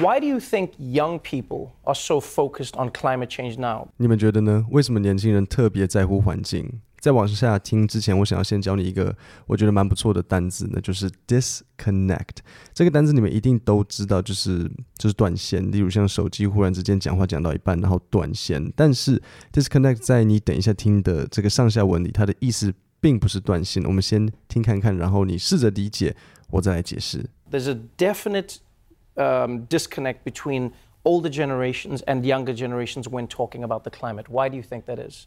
Why do you think young people are so focused on climate change now? 你们觉得呢？为什么年轻人特别在乎环境？在往下听之前，我想要先教你一个我觉得蛮不错的单字，那就是 disconnect。这个单字你们一定都知道，就是就是断线。例如像手机忽然之间讲话讲到一半，然后断线。但是 disconnect 在你等一下听的这个上下文里，它的意思并不是断线。我们先听看看，然后你试着理解，我再来解释。There's a definite um, disconnect between older generations and younger generations when talking about the climate. Why do you think that is?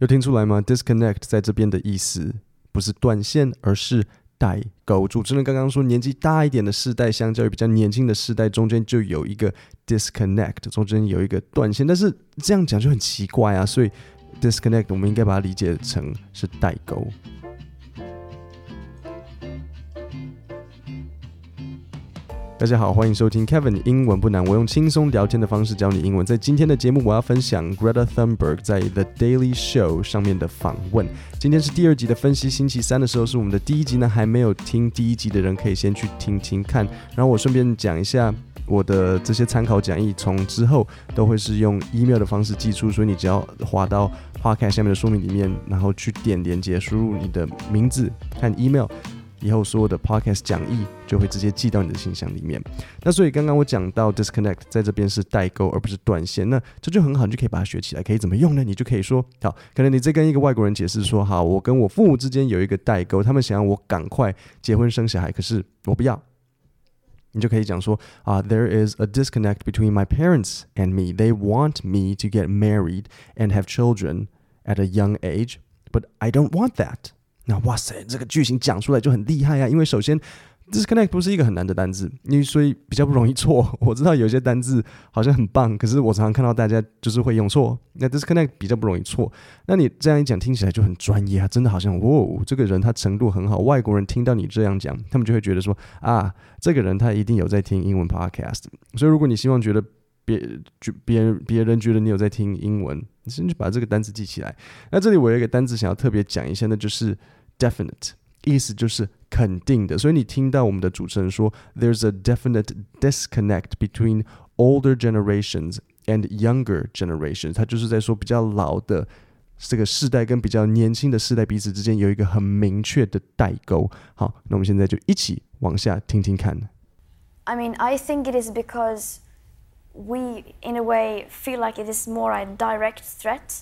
有听出来吗？disconnect 在这边的意思不是断线，而是代沟。主持人刚刚说，年纪大一点的世代，相较于比较年轻的世代，中间就有一个 disconnect，中间有一个断线。但是这样讲就很奇怪啊，所以 disconnect 我们应该把它理解成是代沟。大家好，欢迎收听 Kevin 英文不难，我用轻松聊天的方式教你英文。在今天的节目，我要分享 Greta Thunberg 在 The Daily Show 上面的访问。今天是第二集的分析，星期三的时候是我们的第一集呢，还没有听第一集的人可以先去听听看。然后我顺便讲一下，我的这些参考讲义从之后都会是用 email 的方式寄出，所以你只要滑到画看下面的说明里面，然后去点连接，输入你的名字和 email。以后所有的 podcast 讲义就会直接寄到你的信箱里面。那所以刚刚我讲到 disconnect 在这边是代沟而不是断线，那这就很好，你就可以把它学起来。可以怎么用呢？你就可以说，好，可能你在跟一个外国人解释说，好，我跟我父母之间有一个代沟，他们想要我赶快结婚生小孩，可是我不要。你就可以讲说啊，There is a disconnect between my parents and me. They want me to get married and have children at a young age, but I don't want that. 那哇塞，这个句型讲出来就很厉害啊！因为首先，disconnect 不是一个很难的单字，因为所以比较不容易错。我知道有些单字好像很棒，可是我常常看到大家就是会用错。那 disconnect 比较不容易错。那你这样一讲，听起来就很专业啊！真的好像，哇，这个人他程度很好。外国人听到你这样讲，他们就会觉得说啊，这个人他一定有在听英文 podcast。所以如果你希望觉得别就别人别人觉得你有在听英文，你先去把这个单词记起来。那这里我有一个单词想要特别讲一下，那就是。definite 意思就是肯定的，所以你听到我们的主持人说，There's a definite disconnect between older generations and younger generations，他就是在说比较老的这个世代跟比较年轻的世代彼此之间有一个很明确的代沟。好，那我们现在就一起往下听听看。I mean, I think it is because we, in a way, feel like it is more a direct threat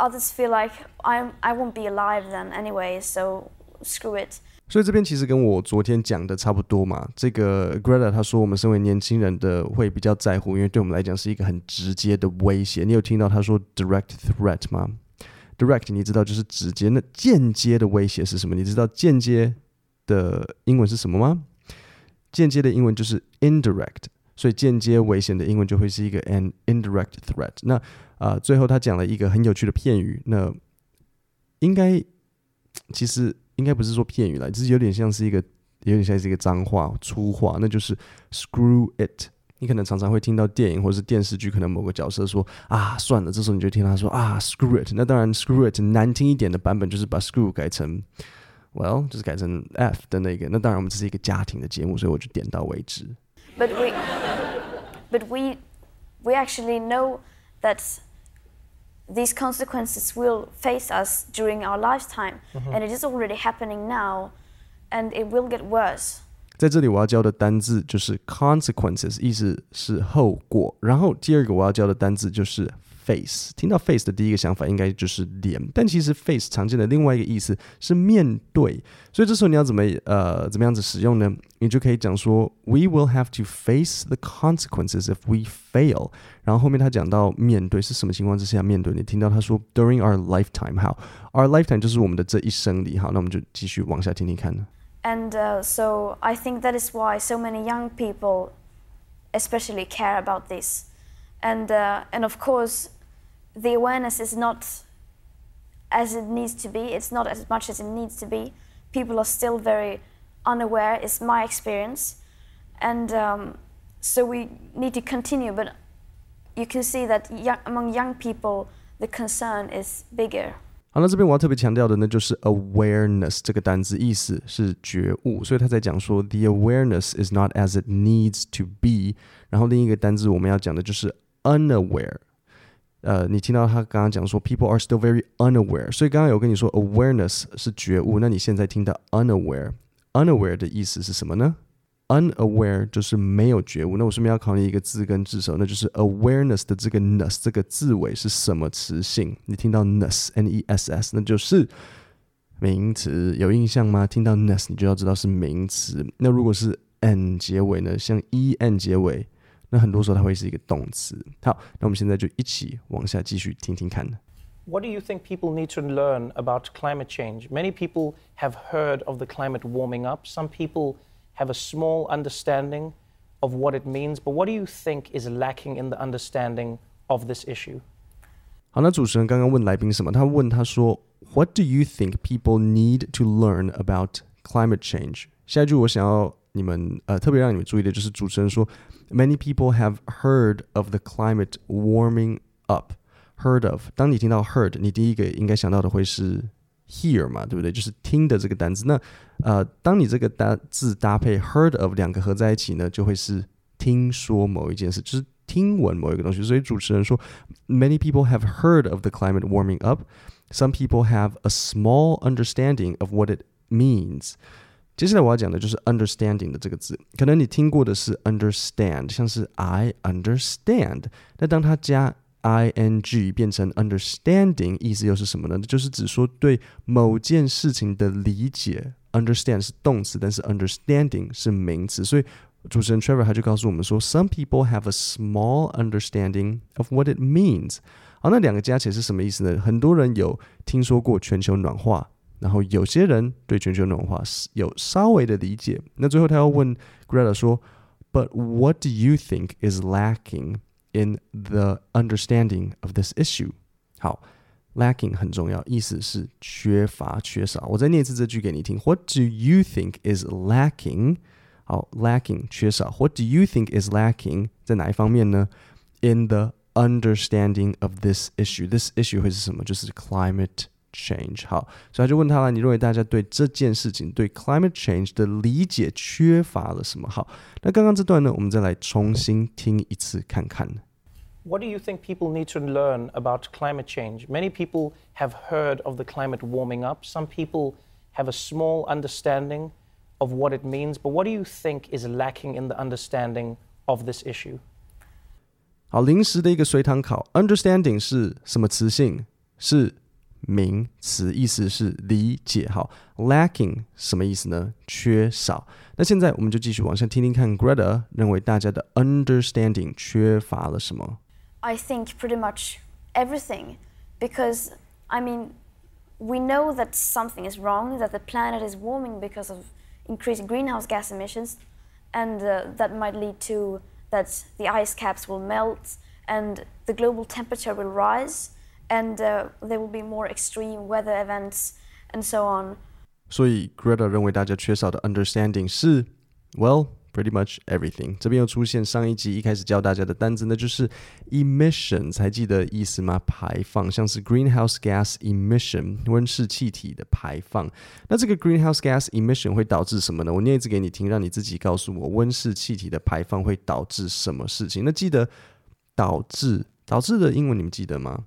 others feel like I'm I won't be alive then anyway, so screw it. 所以这边其实跟我昨天讲的差不多嘛。这个 Greta 他说，我们身为年轻人的会比较在乎，因为对我们来讲是一个很直接的威胁。你有听到他说 direct threat 吗？direct 你知道就是直接，那间接的威胁是什么？你知道间接的英文是什么吗？间接的英文就是 indirect，所以间接危险的英文就会是一个 an indirect threat。那啊，最后他讲了一个很有趣的片语，那应该其实应该不是说片语了，就是有点像是一个有点像是一个脏话、粗话，那就是 screw it。你可能常常会听到电影或者是电视剧，可能某个角色说啊，算了，这时候你就听他说啊，screw it。那当然，screw it 难听一点的版本就是把 screw 改成 well，就是改成 f 的那个。那当然，我们这是一个家庭的节目，所以我就点到为止。But we, but we, we actually know that. these consequences will face us during our lifetime, mm-hmm. and it is already happening now, and it will get worse. 在这里我要教的单字就是 consequences，意思是后果。然后第二个我要教的单字就是 face。听到 face 的第一个想法应该就是脸，但其实 face 常见的另外一个意思是面对。所以这时候你要怎么呃怎么样子使用呢？你就可以讲说，We will have to face the consequences if we fail。然后后面他讲到面对是什么情况之下面对？你听到他说 During our lifetime，好，our lifetime 就是我们的这一生里。好，那我们就继续往下听听看。And uh, so I think that is why so many young people, especially, care about this. And uh, and of course, the awareness is not as it needs to be. It's not as much as it needs to be. People are still very unaware. Is my experience, and um, so we need to continue. But you can see that young, among young people, the concern is bigger. 好，那这边我要特别强调的呢，就是 awareness 这个单词，意思是觉悟，所以他在讲说 the awareness is not as it needs to be。然后另一个单词我们要讲的就是 unaware。呃，你听到他刚刚讲说 people are still very unaware，所以刚刚有跟你说 awareness 是觉悟，那你现在听到 unaware，unaware 的意思是什么呢？unaware 就是没有觉悟。那我顺便要考你一个字根字首，那就是 awareness 的这个 ness 这个字尾是什么词性？你听到 ness n e s s，那就是名词，有印象吗？听到 ness 你就要知道是名词。那如果是 n 结尾呢？像 e n 结尾，那很多时候它会是一个动词。好，那我们现在就一起往下继续听听看。What do you think people need to learn about climate change? Many people have heard of the climate warming up. Some people have a small understanding of what it means, but what do you think is lacking in the understanding of this issue? 好，那主持人刚刚问来宾什么？他问他说，What do you think people need to learn about climate change？下一句我想要 你们呃特别让你们注意的就是主持人说，Many people have heard of the climate warming up。Heard of，当你听到 heard，你第一个应该想到的会是 hear 嘛，对不对？就是听的这个单词。那呃，当你这个单字搭配 heard of 两个合在一起呢，就会是听说某一件事，就是听闻某一个东西。所以主持人说，Many people have heard of the climate warming up. Some people have a small understanding of what it means. 接下来我要讲的就是 understanding 的这个字，可能你听过的是 understand，像是 I understand。那当它加 ing 变成 understanding，意思又是什么呢？就是指说对某件事情的理解。understand 是动词，但是 understanding 是名词。所以主持人 Trevor 他就告诉我们说，Some people have a small understanding of what it means。好，那两个加起来是什么意思呢？很多人有听说过全球暖化， 然后有些人对全球暖化有稍微的理解。那最后他要问 Greta 说，But what do you think is lacking？in the understanding of this issue。好，lacking 很重要，意思是缺乏、缺少。我再念一次这句给你听。What do you think is lacking？好，lacking 缺少。What do you think is lacking？在哪一方面呢？In the understanding of this issue. This issue 会是什么？就是 climate change。好，所以他就问他了，你认为大家对这件事情，对 climate change 的理解缺乏了什么？好，那刚刚这段呢，我们再来重新听一次看看。What do you think people need to learn about climate change? Many people have heard of the climate warming up. Some people have a small understanding of what it means. But what do you think is lacking in the understanding of this issue? 好，临时的一个随堂考，understanding 是什么词性？是 名词，意思是理解。好，lacking 什么意思呢？缺少。那现在我们就继续往下听听看，Greta 认为大家的 understanding 缺乏了什么？I think pretty much everything, because I mean, we know that something is wrong, that the planet is warming because of increasing greenhouse gas emissions, and uh, that might lead to that the ice caps will melt and the global temperature will rise and uh, there will be more extreme weather events and so on. 所以 Greta 认为大家缺少的 understanding 是，well pretty much everything。这边又出现上一集一开始教大家的单词，那就是 emissions，还记得意思吗？排放，像是 greenhouse gas emission，温室气体的排放。那这个 greenhouse gas emission 会导致什么呢？我念一次给你听，让你自己告诉我，温室气体的排放会导致什么事情？那记得导致导致的英文你们记得吗？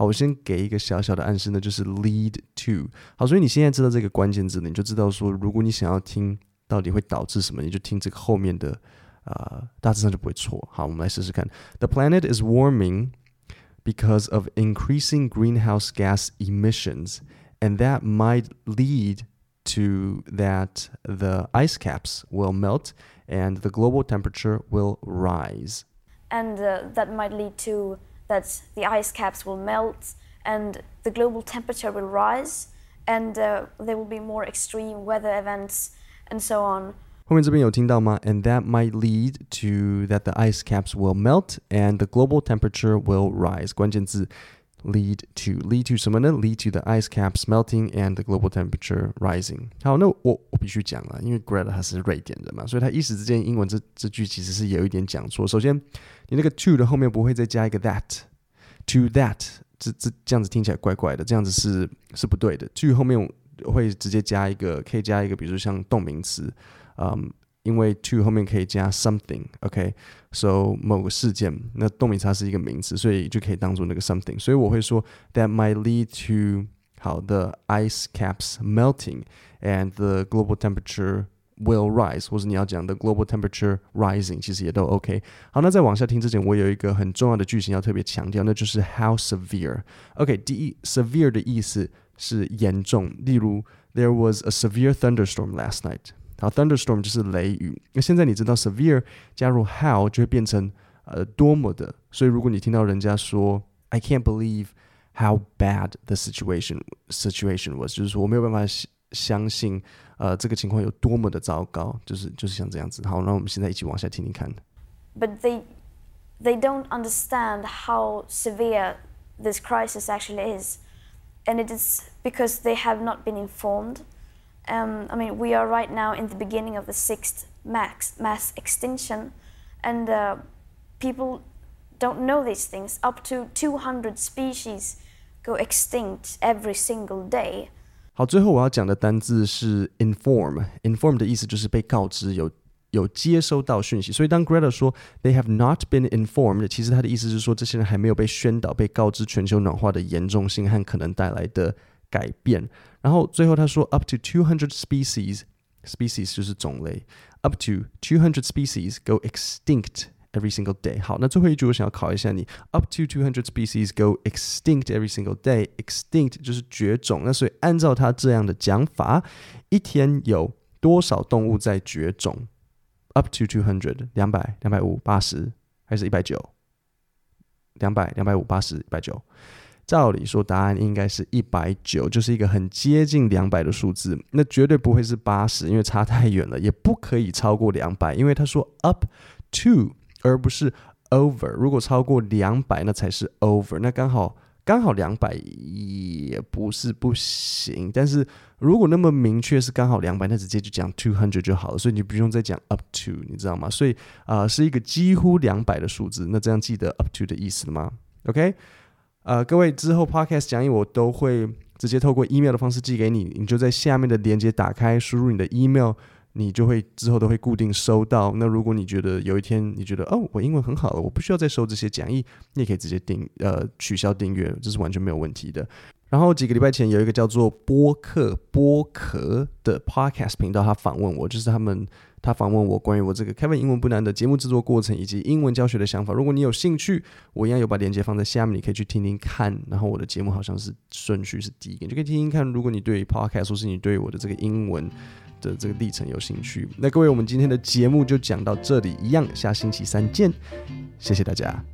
好，我先给一个小小的暗示呢，就是 lead to。好，所以你现在知道这个关键字呢，你就知道说，如果你想要听到底会导致什么，你就听这个后面的，呃，大致上就不会错。好，我们来试试看。The planet is warming because of increasing greenhouse gas emissions, and that might lead to that the ice caps will melt and the global temperature will rise. And uh, that might lead to that the ice caps will melt and the global temperature will rise and uh, there will be more extreme weather events and so on. 后面这边有听到吗？And that might lead to that the ice caps will melt and the global temperature will rise. 关键字 lead to lead to 什么呢？lead to the ice caps melting and the global temperature rising。好，那我我必须讲了，因为 Greta 他是瑞典人嘛，所以他一时之间英文这这句其实是有一点讲错。首先，你那个 to 的后面不会再加一个 that。to that 这这这样子听起来怪怪的，这样子是是不对的。句后面会直接加一个，可以加一个，比如说像动名词，嗯，因为 to 后面可以加 something，OK，so、okay? 某个事件，那动名词是一个名词，所以就可以当做那个 something。所以我会说 that might lead to 好的 ice caps melting and the global temperature will rise，或者你要讲 the global temperature rising，其实也都 OK。好，那在往下听之前，我有一个很重要的句型要特别强调，那就是 how severe。OK，第一，severe 的意思是严重，例如 There was a severe thunderstorm last night。好，thunderstorm 就是雷雨。那现在你知道 severe 加入 how 就会变成呃多么的，所以如果你听到人家说 I can't believe how bad the situation situation was，就是说我没有办法相信呃这个情况有多么的糟糕，就是就是像这样子。好，那我们现在一起往下听听看。But they they don't understand how severe this crisis actually is, and it is because they have not been informed. Um, I mean, we are right now in the beginning of the sixth max mass extinction, and uh, people don't know these things. Up to 200 species go extinct every single day. 好，最后我要讲的单字是 inform。inform 的意思就是被告知，有有接收到讯息。所以当 Greta 说 they have not been informed，其实他的意思是说这些人还没有被宣导、被告知全球暖化的严重性和可能带来的 改变。然后最后他说 up to two hundred species，species 就是种类，up to two hundred species go extinct every single day。好，那最后一句我想要考一下你，up to two hundred species go extinct every single day。extinct 就是绝种，那所以按照他这样的讲法，一天有多少动物在绝种？up to two hundred，两百、两百五、八十，还是一百九？两百、两百五、八十、一百九。照理说，答案应该是一百九，就是一个很接近两百的数字。那绝对不会是八十，因为差太远了，也不可以超过两百，因为他说 up to。而不是 over。如果超过两百，那才是 over。那刚好刚好两百也不是不行，但是如果那么明确是刚好两百，那直接就讲 two hundred 就好了，所以你不用再讲 up to，你知道吗？所以啊、是一个几乎两百的数字。那这样记得 up to 的意思了吗？OK，呃，各位之后 podcast 讲义我都会直接透过 email 的方式寄给你，你就在下面的链接打开，输入你的 email。你就会之后都会固定收到。那如果你觉得有一天你觉得哦，我英文很好了，我不需要再收这些讲义，你也可以直接订呃取消订阅，这是完全没有问题的。然后几个礼拜前有一个叫做播客播壳的 podcast 频道，他访问我，就是他们他访问我关于我这个 Kevin 英文不难的节目制作过程以及英文教学的想法。如果你有兴趣，我一样有把链接放在下面，你可以去听听看。然后我的节目好像是顺序是第一个，你就可以听听看。如果你对 podcast 或是你对我的这个英文。的这个历程有兴趣，那各位，我们今天的节目就讲到这里，一样，下星期三见，谢谢大家。